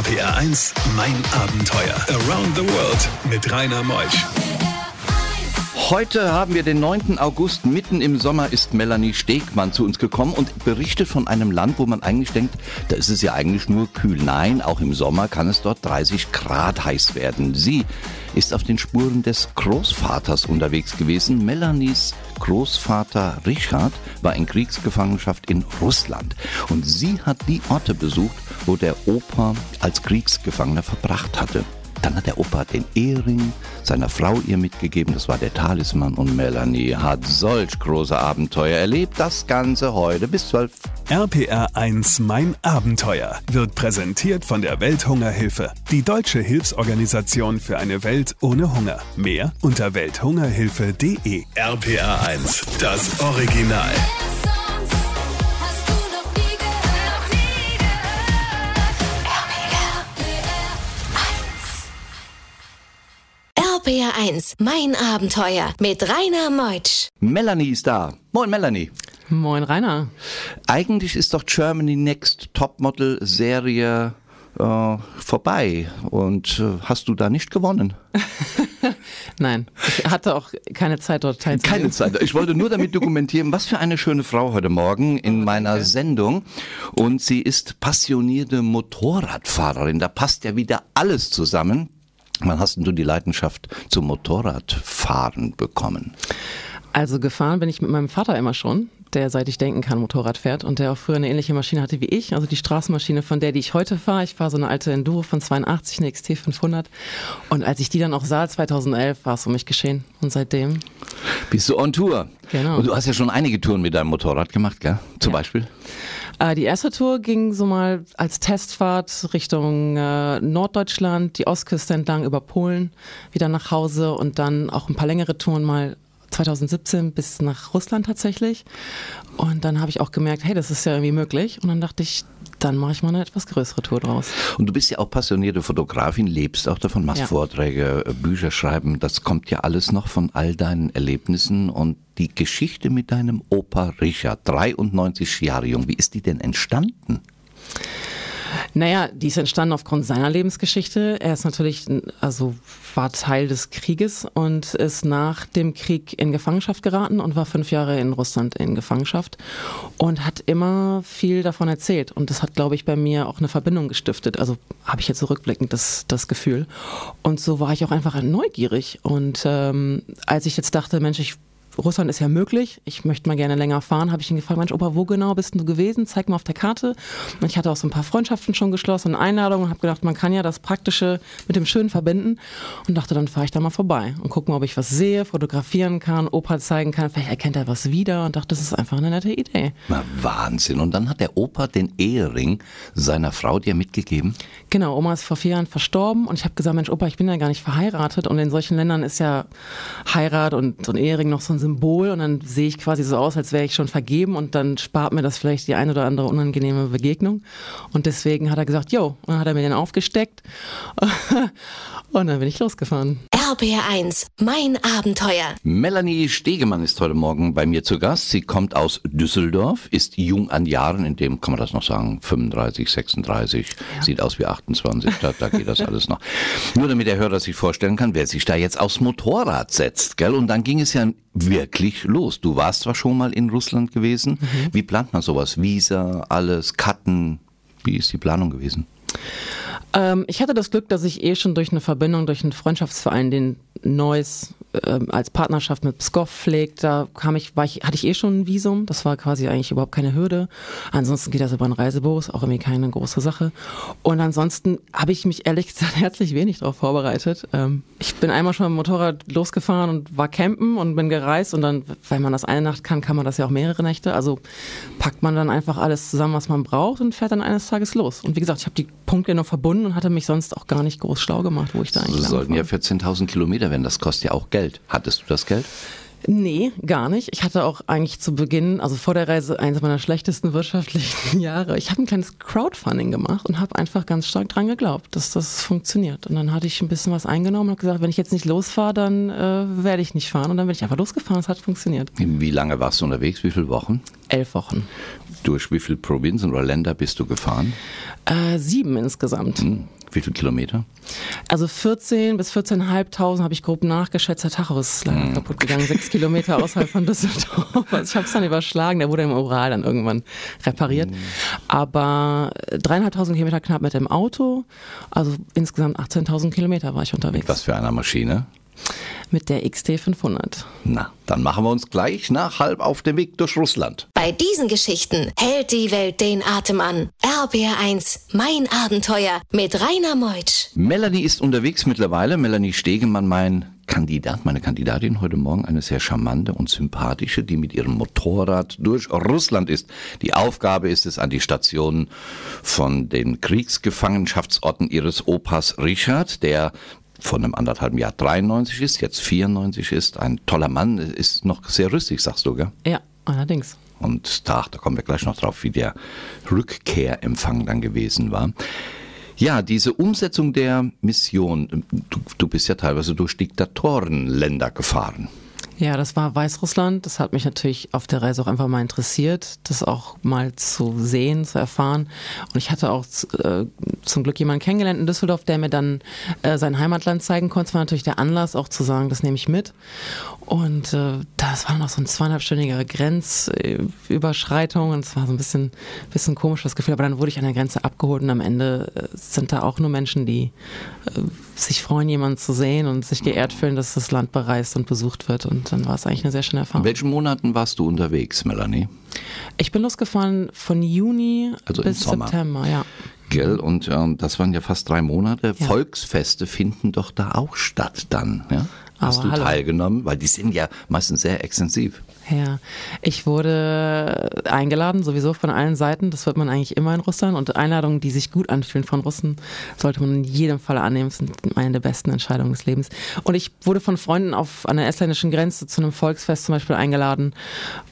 RPR 1, mein Abenteuer. Around the World mit Rainer Meusch. Heute haben wir den 9. August. Mitten im Sommer ist Melanie Stegmann zu uns gekommen und berichtet von einem Land, wo man eigentlich denkt, da ist es ja eigentlich nur kühl. Nein, auch im Sommer kann es dort 30 Grad heiß werden. Sie ist auf den Spuren des Großvaters unterwegs gewesen. Melanies Großvater Richard war in Kriegsgefangenschaft in Russland und sie hat die Orte besucht, wo der Opa als Kriegsgefangener verbracht hatte. Dann hat der Opa den Ehering seiner Frau ihr mitgegeben, das war der Talisman und Melanie hat solch große Abenteuer erlebt. Das Ganze heute bis 12. RPR 1 Mein Abenteuer wird präsentiert von der Welthungerhilfe, die deutsche Hilfsorganisation für eine Welt ohne Hunger. Mehr unter welthungerhilfe.de. RPR 1, das Original. Hast du noch nie gehört? Nie gehört. RPR 1, mein Abenteuer mit Rainer Meutsch. Melanie ist da. Moin Melanie. Moin Rainer. Eigentlich ist doch Germany Next Topmodel Serie äh, vorbei und äh, hast du da nicht gewonnen? Nein, ich hatte auch keine Zeit dort teilzunehmen. Keine Zeit. Ich wollte nur damit dokumentieren, was für eine schöne Frau heute Morgen in meiner Sendung. Und sie ist passionierte Motorradfahrerin. Da passt ja wieder alles zusammen. Wann hast denn du die Leidenschaft zum Motorradfahren bekommen? Also gefahren bin ich mit meinem Vater immer schon, der seit ich denken kann Motorrad fährt und der auch früher eine ähnliche Maschine hatte wie ich, also die Straßenmaschine von der, die ich heute fahre. Ich fahre so eine alte Enduro von 82, eine XT 500 und als ich die dann auch sah, 2011, war es um mich geschehen und seitdem. Bist du on Tour? Genau. Und du hast ja schon einige Touren mit deinem Motorrad gemacht, gell? Zum Ja. Beispiel? Äh, die erste Tour ging so mal als Testfahrt Richtung äh, Norddeutschland, die Ostküste entlang über Polen, wieder nach Hause und dann auch ein paar längere Touren mal 2017 bis nach Russland tatsächlich. Und dann habe ich auch gemerkt, hey, das ist ja irgendwie möglich. Und dann dachte ich, dann mache ich mal eine etwas größere Tour draus. Und du bist ja auch passionierte Fotografin, lebst auch davon, machst Ja. Vorträge, äh, Bücher schreiben. Das kommt ja alles noch von all deinen Erlebnissen und die Geschichte mit deinem Opa Richard, 93 Jahre jung. Wie ist die denn entstanden? Naja, die ist entstanden aufgrund seiner Lebensgeschichte. Er ist natürlich, also war Teil des Krieges und ist nach dem Krieg in Gefangenschaft geraten und war fünf Jahre in Russland in Gefangenschaft und hat immer viel davon erzählt. Und das hat, glaube ich, bei mir auch eine Verbindung gestiftet. Also habe ich jetzt zurückblickend das, das Gefühl. Und so war ich auch einfach neugierig. Und ähm, als ich jetzt dachte, Mensch, ich Russland ist ja möglich. Ich möchte mal gerne länger fahren. Habe ich ihn gefragt, Mensch, Opa, wo genau bist du gewesen? Zeig mal auf der Karte. Und ich hatte auch so ein paar Freundschaften schon geschlossen, und Einladungen und habe gedacht, man kann ja das Praktische mit dem Schönen verbinden. Und dachte, dann fahre ich da mal vorbei und gucke mal, ob ich was sehe, fotografieren kann, Opa zeigen kann. Vielleicht erkennt er was wieder und dachte, das ist einfach eine nette Idee. Na, Wahnsinn. Und dann hat der Opa den Ehering seiner Frau dir mitgegeben. Genau, Oma ist vor vier Jahren verstorben und ich habe gesagt, Mensch, Opa, ich bin ja gar nicht verheiratet und in solchen Ländern ist ja Heirat und so ein Ehering noch so ein Symbol und dann sehe ich quasi so aus, als wäre ich schon vergeben und dann spart mir das vielleicht die ein oder andere unangenehme Begegnung und deswegen hat er gesagt, jo, und dann hat er mir den aufgesteckt und dann bin ich losgefahren. RPR 1, mein Abenteuer. Melanie Stegemann ist heute Morgen bei mir zu Gast. Sie kommt aus Düsseldorf, ist jung an Jahren, in dem kann man das noch sagen, 35, 36, sieht aus wie 28, da, da geht das alles noch. Nur damit der Hörer sich vorstellen kann, wer sich da jetzt aufs Motorrad setzt, gell? Und dann ging es ja wirklich los. Du warst zwar schon mal in Russland gewesen. Wie plant man sowas? Visa, alles, Karten. Wie ist die Planung gewesen? Ähm, ich hatte das Glück, dass ich eh schon durch eine Verbindung, durch einen Freundschaftsverein, den Neuss ähm, als Partnerschaft mit Pskov pflegt, da kam ich, war ich, hatte ich eh schon ein Visum. Das war quasi eigentlich überhaupt keine Hürde. Ansonsten geht das über ein Reisebüro, ist auch irgendwie keine große Sache. Und ansonsten habe ich mich ehrlich gesagt herzlich wenig darauf vorbereitet. Ähm, ich bin einmal schon mit dem Motorrad losgefahren und war campen und bin gereist und dann, weil man das eine Nacht kann, kann man das ja auch mehrere Nächte. Also packt man dann einfach alles zusammen, was man braucht und fährt dann eines Tages los. Und wie gesagt, ich habe die Punkte noch verbunden und hatte mich sonst auch gar nicht groß schlau gemacht, wo ich da eigentlich Das lang sollten ja fahre. 14.000 Kilometer werden. Das kostet ja auch Geld. Hattest du das Geld? Nee, gar nicht. Ich hatte auch eigentlich zu Beginn, also vor der Reise, eines meiner schlechtesten wirtschaftlichen Jahre. Ich habe ein kleines Crowdfunding gemacht und habe einfach ganz stark dran geglaubt, dass das funktioniert. Und dann hatte ich ein bisschen was eingenommen und habe gesagt, wenn ich jetzt nicht losfahre, dann äh, werde ich nicht fahren. Und dann bin ich einfach losgefahren. Es hat funktioniert. Wie lange warst du unterwegs? Wie viele Wochen? Elf Wochen. Durch wie viele Provinzen oder Länder bist du gefahren? Äh, sieben insgesamt. Hm, Wie viele Kilometer? Also 14 bis 14.500 habe ich grob nachgeschätzt. Der Tacho ist leider Hm. kaputt gegangen, sechs Kilometer außerhalb von Düsseldorf. Also ich habe es dann überschlagen, der wurde im Ural dann irgendwann repariert. Hm. Aber dreieinhalbtausend Kilometer knapp mit dem Auto, also insgesamt 18.000 Kilometer war ich unterwegs. Was für eine Maschine? Mit der XT500. Na, dann machen wir uns gleich nach halb auf dem Weg durch Russland. Bei diesen Geschichten hält die Welt den Atem an. RBR1, mein Abenteuer mit Rainer Meutsch. Melanie ist unterwegs mittlerweile. Melanie Stegemann, mein Kandidat, meine Kandidatin heute Morgen, eine sehr charmante und sympathische, die mit ihrem Motorrad durch Russland ist. Die Aufgabe ist es, an die Stationen von den Kriegsgefangenschaftsorten ihres Opas Richard, der von einem anderthalben Jahr 93 ist, jetzt 94 ist, ein toller Mann, ist noch sehr rüstig, sagst du, gell? Ja, allerdings. Und da, da kommen wir gleich noch drauf, wie der Rückkehrempfang dann gewesen war. Ja, diese Umsetzung der Mission, du, du bist ja teilweise durch Diktatorenländer gefahren. Ja, das war Weißrussland. Das hat mich natürlich auf der Reise auch einfach mal interessiert, das auch mal zu sehen, zu erfahren. Und ich hatte auch äh, zum Glück jemanden kennengelernt in Düsseldorf, der mir dann äh, sein Heimatland zeigen konnte. Das war natürlich der Anlass, auch zu sagen, das nehme ich mit. Und äh, das war noch so ein zweieinhalbstündiger Grenzüberschreitung und es war so ein bisschen, bisschen komisch das Gefühl. Aber dann wurde ich an der Grenze abgeholt und am Ende äh, sind da auch nur Menschen, die äh, sich freuen, jemanden zu sehen und sich geehrt fühlen, dass das Land bereist und besucht wird. Und dann war es eigentlich eine sehr schöne In Erfahrung. welchen Monaten warst du unterwegs, Melanie? Ich bin losgefahren von Juni Also bis. September, ja. Gell? Und ähm, das waren ja fast drei Monate. Ja. Volksfeste finden doch da auch statt dann. Ja? Hast Aber du hallo. teilgenommen? Weil die sind ja meistens sehr extensiv. Ja, ich wurde eingeladen, sowieso von allen Seiten. Das wird man eigentlich immer in Russland. Und Einladungen, die sich gut anfühlen von Russen, sollte man in jedem Fall annehmen. Das sind eine der besten Entscheidungen des Lebens. Und ich wurde von Freunden auf an der estländischen Grenze zu einem Volksfest zum Beispiel eingeladen.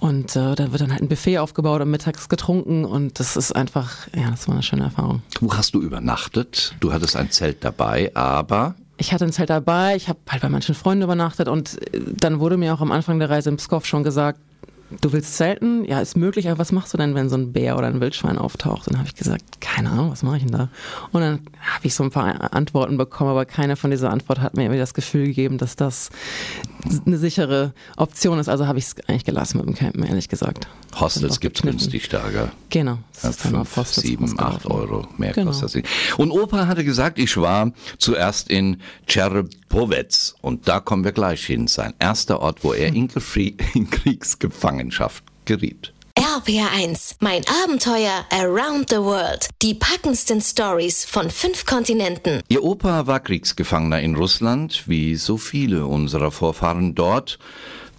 Und äh, da wird dann halt ein Buffet aufgebaut und mittags getrunken. Und das ist einfach, ja, das war eine schöne Erfahrung. Wo hast du übernachtet? Du hattest ein Zelt dabei, aber Ich hatte ein Zelt dabei, ich habe halt bei manchen Freunden übernachtet und äh, dann wurde mir auch am Anfang der Reise in Pskov schon gesagt, du willst zelten? Ja, ist möglich, aber was machst du denn, wenn so ein Bär oder ein Wildschwein auftaucht? Und dann habe ich gesagt, keine Ahnung, was mache ich denn da? Und dann habe ich so ein paar Antworten bekommen, aber keine von dieser Antwort hat mir irgendwie das Gefühl gegeben, dass das eine sichere Option ist. Also habe ich es eigentlich gelassen mit dem Campen, ehrlich gesagt. Hostels gibt's gekniffen. günstig da, gell? Genau. Das Ja, ist dann auf fünf, Hostels sieben, acht. Euro mehr Genau. kostet das. nicht. Und Opa hatte gesagt, ich war zuerst in Tscherbowetz und da kommen wir gleich hin. Sein erster Ort, wo er in, Gefri- in Kriegsgefangenschaft geriet. RBR1, mein Abenteuer around the world. Die packendsten Stories von fünf Kontinenten. Ihr Opa war Kriegsgefangener in Russland, wie so viele unserer Vorfahren dort.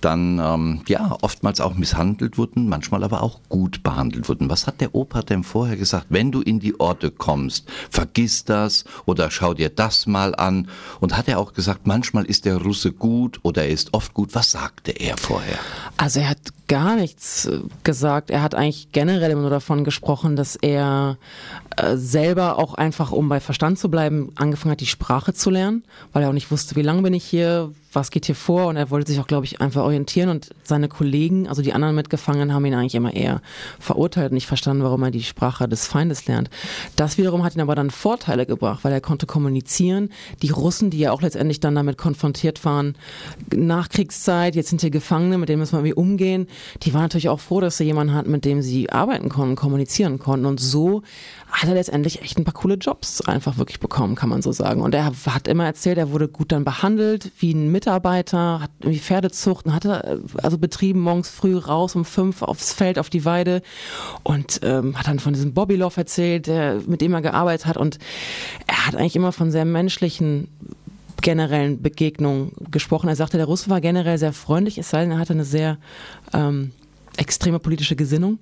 Dann ähm, ja oftmals auch misshandelt wurden, manchmal aber auch gut behandelt wurden. Was hat der Opa denn vorher gesagt? Wenn du in die Orte kommst, vergiss das oder schau dir das mal an. Und hat er auch gesagt, manchmal ist der Russe gut oder er ist oft gut. Was sagte er vorher? Also er hat gar nichts äh, gesagt. Er hat eigentlich generell immer nur davon gesprochen, dass er äh, selber auch einfach, um bei Verstand zu bleiben, angefangen hat, die Sprache zu lernen, weil er auch nicht wusste, wie lange bin ich hier, was geht hier vor und er wollte sich auch, glaube ich, einfach orientieren und seine Kollegen, also die anderen Mitgefangenen, haben ihn eigentlich immer eher verurteilt und nicht verstanden, warum er die Sprache des Feindes lernt. Das wiederum hat ihn aber dann Vorteile gebracht, weil er konnte kommunizieren. Die Russen, die ja auch letztendlich dann damit konfrontiert waren, Nachkriegszeit, jetzt sind hier Gefangene, mit denen müssen wir irgendwie umgehen, die waren natürlich auch froh, dass sie jemanden hatten, mit dem sie arbeiten konnten, kommunizieren konnten und so hat er letztendlich echt ein paar coole Jobs einfach wirklich bekommen, kann man so sagen. Und er hat immer erzählt, er wurde gut dann behandelt, wie ein Mitarbeiter, hat irgendwie Pferdezucht und hatte also betrieben morgens früh raus um fünf aufs Feld, auf die Weide und ähm, hat dann von diesem Bobby Love erzählt, der, mit dem er gearbeitet hat und er hat eigentlich immer von sehr menschlichen generellen Begegnungen gesprochen. Er sagte, der Russe war generell sehr freundlich, es sei denn, er hatte eine sehr ähm, extreme politische Gesinnung.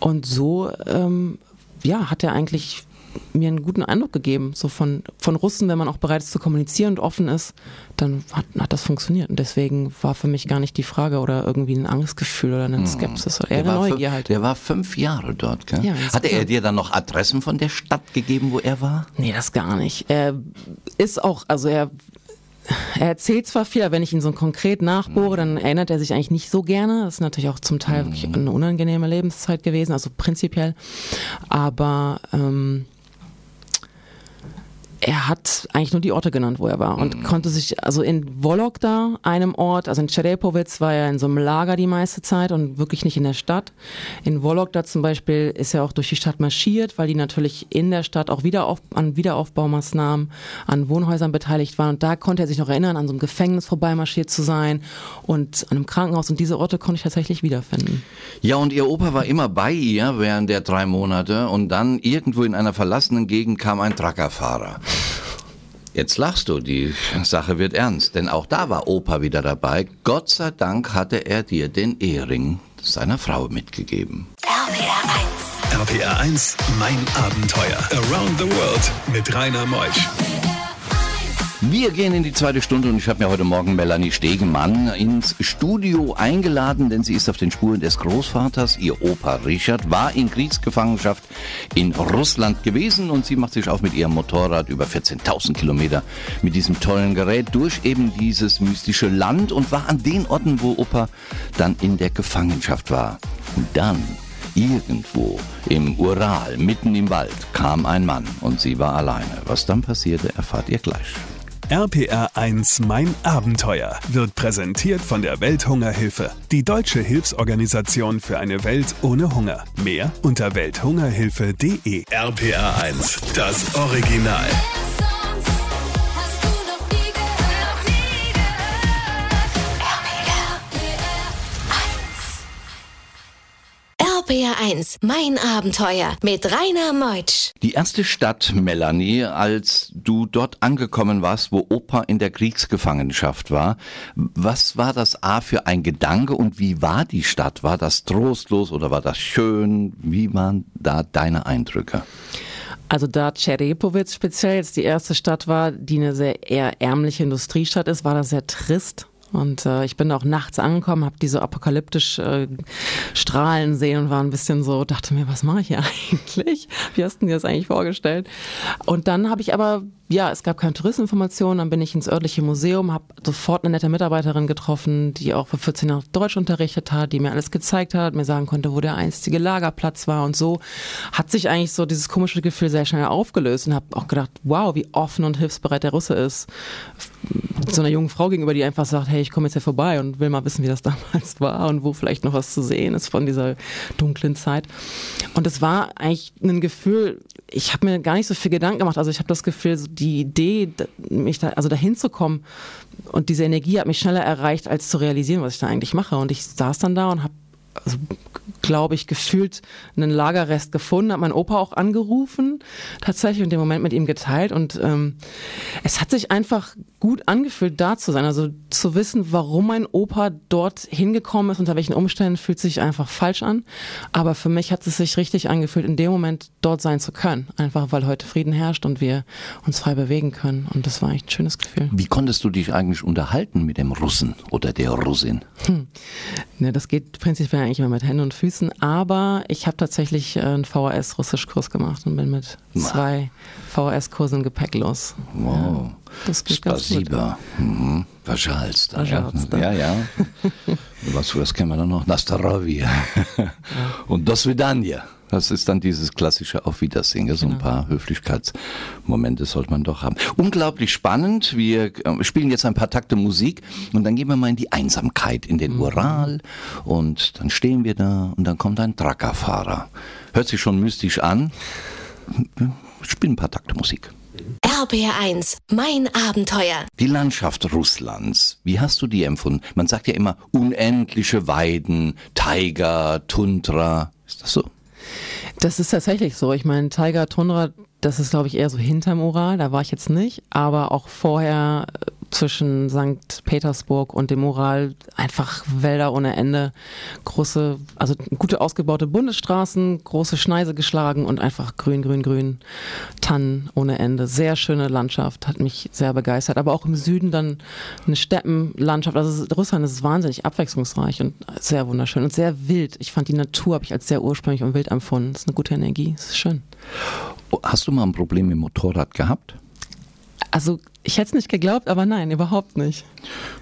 Und so ähm, ja, hat er eigentlich mir einen guten Eindruck gegeben, so von, von Russen, wenn man auch bereit ist zu kommunizieren und offen ist, dann hat, hat das funktioniert. Und deswegen war für mich gar nicht die Frage oder irgendwie ein Angstgefühl oder eine Skepsis oder eher eine war Neugier fünf, halt. der war fünf Jahre dort, gell? Ja, Hatte er dir dann noch Adressen von der Stadt gegeben, wo er war? Nee, das gar nicht. Er ist auch, also er er erzählt zwar viel, aber wenn ich ihn so konkret nachbohre, dann erinnert er sich eigentlich nicht so gerne. Das ist natürlich auch zum Teil wirklich eine unangenehme Lebenszeit gewesen, also prinzipiell. Aber ähm, er hat eigentlich nur die Orte genannt, wo er war und mhm. konnte sich, also in Vologda, einem Ort, also in Čerepovic war er in so einem Lager die meiste Zeit und wirklich nicht in der Stadt. In Vologda zum Beispiel ist er auch durch die Stadt marschiert, weil die natürlich in der Stadt auch wieder auf, an Wiederaufbaumaßnahmen, an Wohnhäusern beteiligt waren und da konnte er sich noch erinnern, an so einem Gefängnis vorbeimarschiert zu sein und an einem Krankenhaus und diese Orte konnte ich tatsächlich wiederfinden. Ja, und ihr Opa war immer bei ihr während der drei Monate und dann irgendwo in einer verlassenen Gegend kam ein Truckerfahrer. Jetzt lachst du, die Sache wird ernst, denn auch da war Opa wieder dabei. Gott sei Dank hatte er dir den Ehering seiner Frau mitgegeben. RPR 1. RPR 1, mein Abenteuer. Around the World mit Rainer Meusch. Wir gehen in die zweite Stunde und ich habe mir heute Morgen Melanie Stegemann ins Studio eingeladen, denn sie ist auf den Spuren des Großvaters. Ihr Opa Richard war in Kriegsgefangenschaft in Russland gewesen und sie macht sich auf mit ihrem Motorrad über 14.000 Kilometer mit diesem tollen Gerät durch eben dieses mystische Land und war an den Orten, wo Opa dann in der Gefangenschaft war. Und dann Irgendwo im Ural, mitten im Wald, kam ein Mann und sie war alleine. Was dann passierte, erfahrt ihr gleich. RPR 1 Mein Abenteuer wird präsentiert von der Welthungerhilfe, die deutsche Hilfsorganisation für eine Welt ohne Hunger. Mehr unter welthungerhilfe.de. RPR 1, das Original. RPR1, mein Abenteuer mit Rainer Meutsch. Die erste Stadt, Melanie, als du dort angekommen warst, wo Opa in der Kriegsgefangenschaft war, was war das A für ein Gedanke und wie war die Stadt? War das trostlos oder war das schön? Wie waren da deine Eindrücke? Also da Čerepovic speziell jetzt die erste Stadt war, die eine sehr eher ärmliche Industriestadt ist, war das sehr trist. Und äh, ich bin auch nachts angekommen, habe diese apokalyptisch äh, Strahlen sehen und war ein bisschen so, dachte mir, was mache ich hier eigentlich? Wie hast du dir das eigentlich vorgestellt? Und dann habe ich aber ja, es gab keine Touristeninformationen, dann bin ich ins örtliche Museum, habe sofort eine nette Mitarbeiterin getroffen, die auch für 14 Jahre Deutsch unterrichtet hat, die mir alles gezeigt hat, mir sagen konnte, wo der einstige Lagerplatz war und so. Hat sich eigentlich so dieses komische Gefühl sehr schnell aufgelöst und habe auch gedacht, wow, wie offen und hilfsbereit der Russe ist. So einer jungen Frau gegenüber, die einfach sagt, hey, ich komme jetzt hier vorbei und will mal wissen, wie das damals war und wo vielleicht noch was zu sehen ist von dieser dunklen Zeit. Und es war eigentlich ein Gefühl, ich habe mir gar nicht so viel Gedanken gemacht. Also ich habe das Gefühl, die Idee, mich da, also dahin zu kommen und diese Energie hat mich schneller erreicht, als zu realisieren, was ich da eigentlich mache. Und ich saß dann da und habe also, glaube ich, gefühlt einen Lagerrest gefunden, hat mein Opa auch angerufen, tatsächlich, und den Moment mit ihm geteilt. Und ähm, es hat sich einfach gut angefühlt, da zu sein. Also zu wissen, warum mein Opa dort hingekommen ist, unter welchen Umständen, fühlt sich einfach falsch an. Aber für mich hat es sich richtig angefühlt, in dem Moment dort sein zu können. Einfach weil heute Frieden herrscht und wir uns frei bewegen können. Und das war echt ein schönes Gefühl. Wie konntest du dich eigentlich unterhalten mit dem Russen oder der Russin? Hm. Ne, das geht prinzipiell eigentlich immer mit Händen und Füßen. Füßen, aber ich habe tatsächlich äh, einen VHS-Russischkurs gemacht und bin mit zwei VHS-Kursen im Gepäck los. Wow. Ja, das geht Spasiba. Mhm. Verschalster. Verschalster. Ja, ja. was, was kennen wir dann noch? Nastarovi. ja. Und das Vidania. Das ist dann dieses klassische Auf Wiedersehen. So ein genau. paar Höflichkeitsmomente sollte man doch haben. Unglaublich spannend. Wir äh, spielen jetzt ein paar Takte Musik und dann gehen wir mal in die Einsamkeit, in den mhm. Ural. Und dann stehen wir da und dann kommt ein Truckerfahrer. Hört sich schon mystisch an. Wir spielen ein paar Takte Musik. RBR1, mein Abenteuer. Die Landschaft Russlands, wie hast du die empfunden? Man sagt ja immer unendliche Weiden, Taiga, Tundra. Ist das so? Das ist tatsächlich so. Ich meine, Taiga, Tundra, das ist, glaube ich, eher so hinterm Ural. Da war ich jetzt nicht. Aber auch vorher zwischen St. Petersburg und dem Ural einfach Wälder ohne Ende, große, also gute ausgebaute Bundesstraßen, große Schneise geschlagen und einfach grün, grün, grün, Tannen ohne Ende. Sehr schöne Landschaft, hat mich sehr begeistert. Aber auch im Süden dann eine Steppenlandschaft. Also Russland ist wahnsinnig abwechslungsreich und sehr wunderschön und sehr wild. Ich fand die Natur, habe ich als sehr ursprünglich und wild empfunden. Das ist eine gute Energie, das ist schön. Hast du mal ein Problem mit dem Motorrad gehabt? Also ich hätte es nicht geglaubt, aber nein, überhaupt nicht.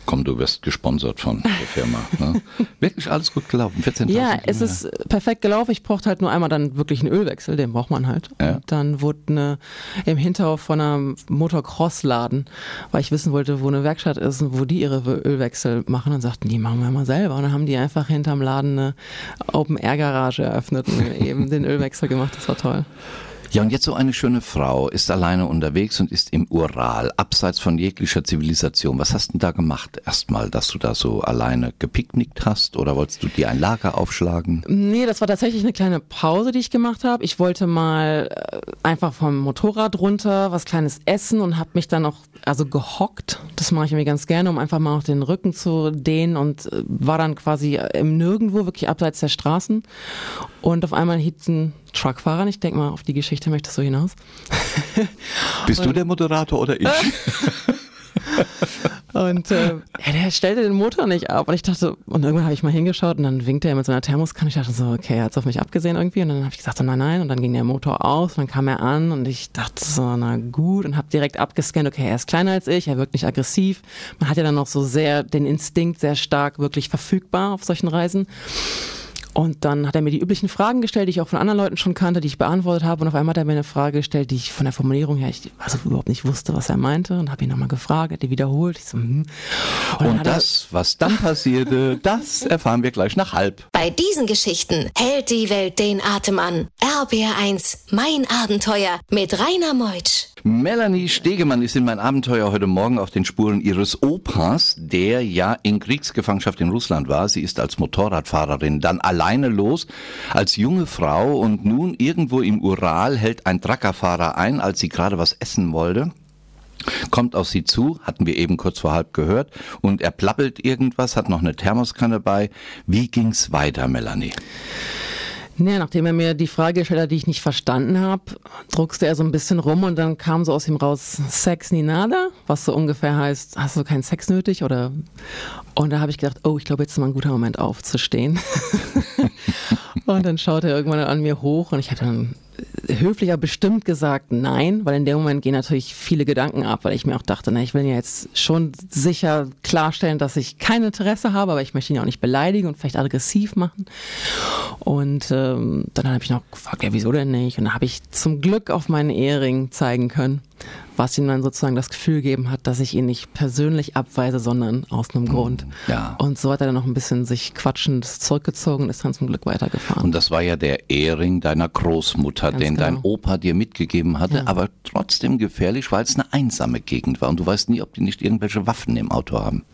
Komm, du wirst gesponsert von der Firma. Ne? Wirklich alles gut gelaufen. 14 ja, es ist perfekt gelaufen. Ich brauchte halt nur einmal dann wirklich einen Ölwechsel, den braucht man halt. Ja. Und dann wurde eine, im Hinterhof von einem Motocross-Laden, weil ich wissen wollte, wo eine Werkstatt ist und wo die ihre Ölwechsel machen. Und sagten, die machen wir mal selber. Und dann haben die einfach hinterm Laden eine Open-Air-Garage eröffnet und eben den Ölwechsel gemacht. Das war toll. Ja, und jetzt so eine schöne Frau ist alleine unterwegs und ist im Ural, abseits von jeglicher Zivilisation. Was hast du denn da gemacht erstmal, dass du da so alleine gepicknickt hast oder wolltest du dir ein Lager aufschlagen? Nee, das war tatsächlich eine kleine Pause, die ich gemacht habe. Ich wollte mal äh, einfach vom Motorrad runter was kleines essen und habe mich dann auch also gehockt. Das mache ich mir ganz gerne, um einfach mal auch den Rücken zu dehnen und äh, war dann quasi im Nirgendwo, wirklich abseits der Straßen. Und auf einmal hielt ein Truckfahrer. Ich denke mal, auf die Geschichte möchtest du hinaus. Bist du der Moderator oder ich? und äh, ja, der stellte den Motor nicht ab. Und ich dachte, und irgendwann habe ich mal hingeschaut und dann winkte er mit so einer Thermoskanne. Ich dachte so, okay, er hat es auf mich abgesehen irgendwie. Und dann habe ich gesagt, so, nein, nein. Und dann ging der Motor aus und dann kam er an und ich dachte so, na gut. Und habe direkt abgescannt, okay, er ist kleiner als ich, er wirkt nicht aggressiv. Man hat ja dann noch so sehr den Instinkt sehr stark wirklich verfügbar auf solchen Reisen. Und dann hat er mir die üblichen Fragen gestellt, die ich auch von anderen Leuten schon kannte, die ich beantwortet habe. Und auf einmal hat er mir eine Frage gestellt, die ich von der Formulierung her ich also überhaupt nicht wusste, was er meinte. Und habe ihn nochmal gefragt, hat die wiederholt. Ich so, hm. Und, und das, was dann passierte, das erfahren wir gleich nach halb. Bei diesen Geschichten hält die Welt den Atem an. RBR1, mein Abenteuer mit Rainer Meutsch. Melanie Stegemann ist in mein Abenteuer heute Morgen auf den Spuren ihres Opas, der ja in Kriegsgefangenschaft in Russland war. Sie ist als Motorradfahrerin dann alleine los, als junge Frau und nun irgendwo im Ural hält ein Truckerfahrer ein, als sie gerade was essen wollte kommt auf sie zu, hatten wir eben kurz vor halb gehört, und er plappelt irgendwas, hat noch eine Thermoskanne bei. Wie ging's weiter, Melanie? Ja, nachdem er mir die Frage gestellt hat, die ich nicht verstanden habe, druckste er so ein bisschen rum und dann kam so aus ihm raus Sex ni nada, was so ungefähr heißt, hast du keinen Sex nötig oder und da habe ich gedacht, oh, ich glaube, jetzt ist mal ein guter Moment aufzustehen. und dann schaute er irgendwann an mir hoch und ich hatte dann höflicher bestimmt gesagt nein, weil in dem Moment gehen natürlich viele Gedanken ab, weil ich mir auch dachte, na, ich will ja jetzt schon sicher klarstellen, dass ich kein Interesse habe, aber ich möchte ihn auch nicht beleidigen und vielleicht aggressiv machen. Und ähm, dann habe ich noch gefragt, ja, wieso denn nicht? Und dann habe ich zum Glück auf meinen Ehering zeigen können, was ihm dann sozusagen das Gefühl gegeben hat, dass ich ihn nicht persönlich abweise, sondern aus einem Grund. Ja. Und so hat er dann noch ein bisschen sich quatschend zurückgezogen und ist dann zum Glück weitergefahren. Und das war ja der Ehering deiner Großmutter, Ganz den genau. dein Opa dir mitgegeben hatte, ja. aber trotzdem gefährlich, weil es eine einsame Gegend war und du weißt nie, ob die nicht irgendwelche Waffen im Auto haben.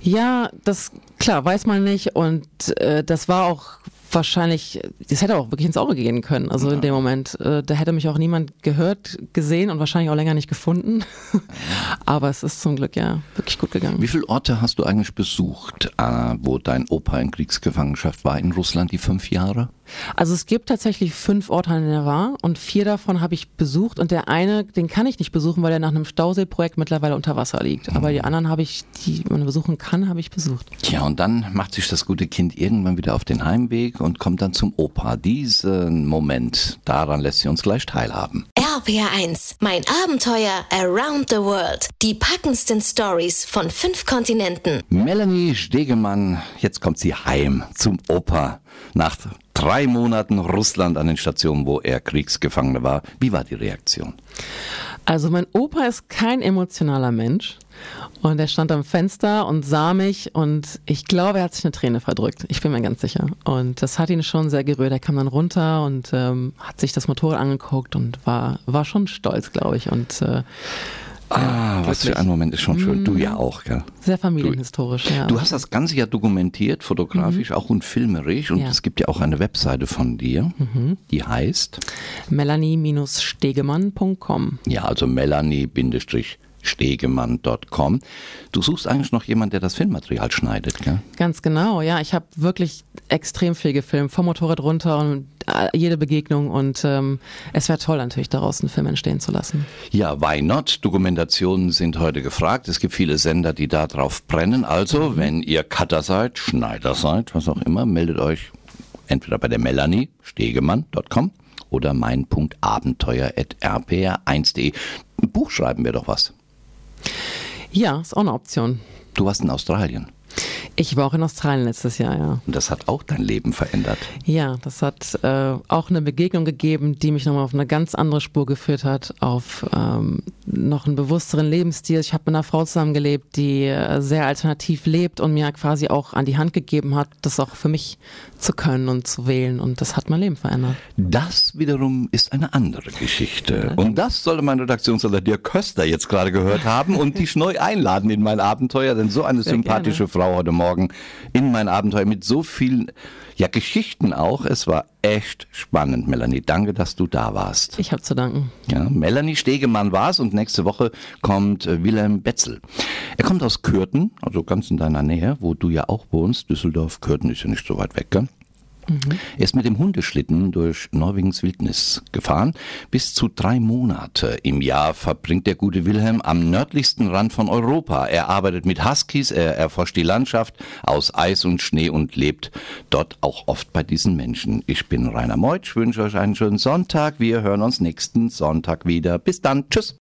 Ja, das klar weiß man nicht und äh, das war auch wahrscheinlich, das hätte auch wirklich ins Auge gehen können. Also ja. in dem Moment, äh, da hätte mich auch niemand gehört, gesehen und wahrscheinlich auch länger nicht gefunden. Aber es ist zum Glück ja wirklich gut gegangen. Wie viele Orte hast du eigentlich besucht, äh, wo dein Opa in Kriegsgefangenschaft war in Russland, die fünf Jahre? Also es gibt tatsächlich fünf Orte, er war und vier davon habe ich besucht und der eine, den kann ich nicht besuchen, weil er nach einem Stauseeprojekt mittlerweile unter Wasser liegt. Aber die anderen habe ich, die man besuchen kann, habe ich besucht. Tja, und dann macht sich das gute Kind irgendwann wieder auf den Heimweg und kommt dann zum Opa. Diesen Moment, daran lässt sie uns gleich teilhaben. RPR1, mein Abenteuer around the world. Die packendsten Stories von fünf Kontinenten. Melanie Stegemann, jetzt kommt sie heim zum Opa. Nach drei Monaten Russland an den Stationen, wo er Kriegsgefangener war. Wie war die Reaktion? Also mein Opa ist kein emotionaler Mensch. Und er stand am Fenster und sah mich und ich glaube, er hat sich eine Träne verdrückt. Ich bin mir ganz sicher. Und das hat ihn schon sehr gerührt. Er kam dann runter und ähm, hat sich das Motorrad angeguckt und war, war schon stolz, glaube ich. Und äh, Ah, was für ein Moment ist schon schön. Du ja mhm. auch, gell? Sehr familienhistorisch, du, ja. Du hast das Ganze ja dokumentiert, fotografisch, mhm. auch und filmerisch. Und ja. es gibt ja auch eine Webseite von dir, mhm. die heißt melanie-stegemann.com. Ja, also melanie-stegemann stegemann.com. Du suchst eigentlich noch jemanden, der das Filmmaterial schneidet, gell? Ganz genau, ja. Ich habe wirklich extrem viel gefilmt, vom Motorrad runter und äh, jede Begegnung und ähm, es wäre toll natürlich daraus einen Film entstehen zu lassen. Ja, why not? Dokumentationen sind heute gefragt. Es gibt viele Sender, die da drauf brennen. Also, mhm. wenn ihr Cutter seid, Schneider seid, was auch immer, meldet euch entweder bei der Melanie, stegemann.com oder mein.abenteuer.rpr1.de. Ein Buch schreiben wir doch was. Ja, ist auch eine Option. Du warst in Australien. Ich war auch in Australien letztes Jahr, ja. Und das hat auch dein Leben verändert. Ja, das hat äh, auch eine Begegnung gegeben, die mich nochmal auf eine ganz andere Spur geführt hat, auf ähm, noch einen bewussteren Lebensstil. Ich habe mit einer Frau zusammengelebt, die äh, sehr alternativ lebt und mir quasi auch an die Hand gegeben hat, das auch für mich zu können und zu wählen. Und das hat mein Leben verändert. Das wiederum ist eine andere Geschichte. Und das sollte mein Redaktionsleiter Dirk Köster jetzt gerade gehört haben und dich neu einladen in mein Abenteuer, denn so eine sehr sympathische gerne. Frau heute Morgen Morgen in mein Abenteuer mit so vielen ja, Geschichten auch. Es war echt spannend, Melanie. Danke, dass du da warst. Ich habe zu danken. Ja, Melanie Stegemann war es und nächste Woche kommt äh, Wilhelm Betzel. Er kommt aus Kürten, also ganz in deiner Nähe, wo du ja auch wohnst. Düsseldorf, Kürten ist ja nicht so weit weg, gell? Mhm. Er ist mit dem Hundeschlitten durch Norwegens Wildnis gefahren. Bis zu drei Monate im Jahr verbringt der gute Wilhelm am nördlichsten Rand von Europa. Er arbeitet mit Huskies, er erforscht die Landschaft aus Eis und Schnee und lebt dort auch oft bei diesen Menschen. Ich bin Rainer Meutsch, wünsche euch einen schönen Sonntag. Wir hören uns nächsten Sonntag wieder. Bis dann. Tschüss.